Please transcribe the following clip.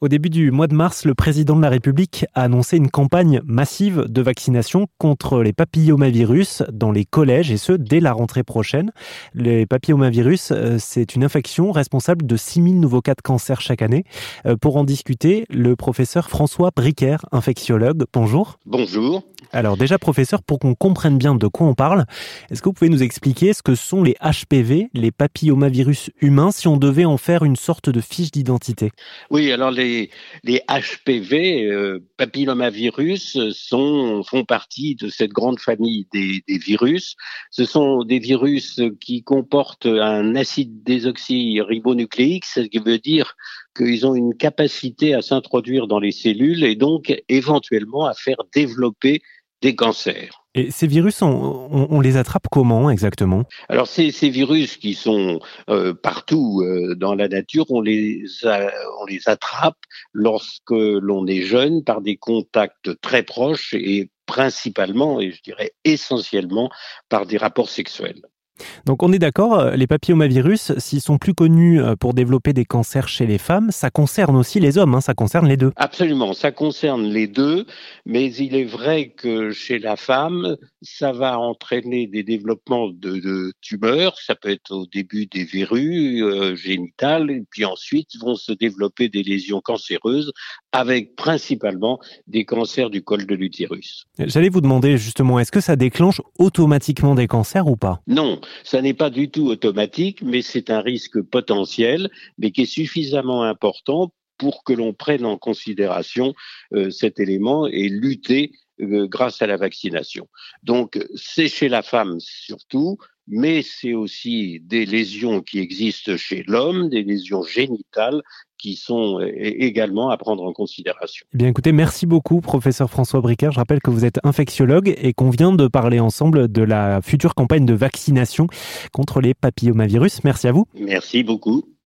Au début du mois de mars, le président de la République a annoncé une campagne massive de vaccination contre les papillomavirus dans les collèges et ce dès la rentrée prochaine. Les papillomavirus, euh, c'est une infection responsable de 6000 nouveaux cas de cancer chaque année. Euh, pour en discuter, le professeur François Bricaire, infectiologue. Bonjour. Bonjour. Alors déjà professeur, pour qu'on comprenne bien de quoi on parle, est-ce que vous pouvez nous expliquer ce que sont les HPV, les papillomavirus humains, si on devait en faire une sorte de fiche d'identité? Oui, alors les, les HPV, euh, papillomavirus, sont, font partie de cette grande famille des, des, virus. Ce sont des virus qui comportent un acide désoxyribonucléique, ce qui veut dire qu'ils ont une capacité à s'introduire dans les cellules et donc éventuellement à faire développer des cancers. Et ces virus, on, les attrape comment exactement? Alors ces, ces, virus qui sont euh, partout euh, dans la nature, on les, on les attrape lorsque l'on est jeune par des contacts très proches et principalement, et je dirais essentiellement, par des rapports sexuels. Donc on est d'accord, euh, les papillomavirus, s'ils sont plus connus euh, pour développer des cancers chez les femmes, ça concerne aussi les hommes, hein, ça concerne les deux. Absolument, ça concerne les deux, mais il est vrai que chez la femme, ça va entraîner des développements de, tumeurs, ça peut être au début des verrues euh, génitales, et puis ensuite vont se développer des lésions cancéreuses, avec principalement des cancers du col de l'utérus. J'allais vous demander justement, est-ce que ça déclenche automatiquement des cancers ou pas? Non, ça n'est pas du tout automatique, mais c'est un risque potentiel, mais qui est suffisamment important pour que l'on prenne en considération euh, cet élément et lutter euh, grâce à la vaccination. Donc, c'est chez la femme surtout, mais c'est aussi des lésions qui existent chez l'homme, des lésions génitales qui sont également à prendre en considération. Eh bien écoutez, merci beaucoup professeur François Bricard. Je rappelle que vous êtes infectiologue et qu'on vient de parler ensemble de la future campagne de vaccination contre les papillomavirus. Merci à vous. Merci beaucoup.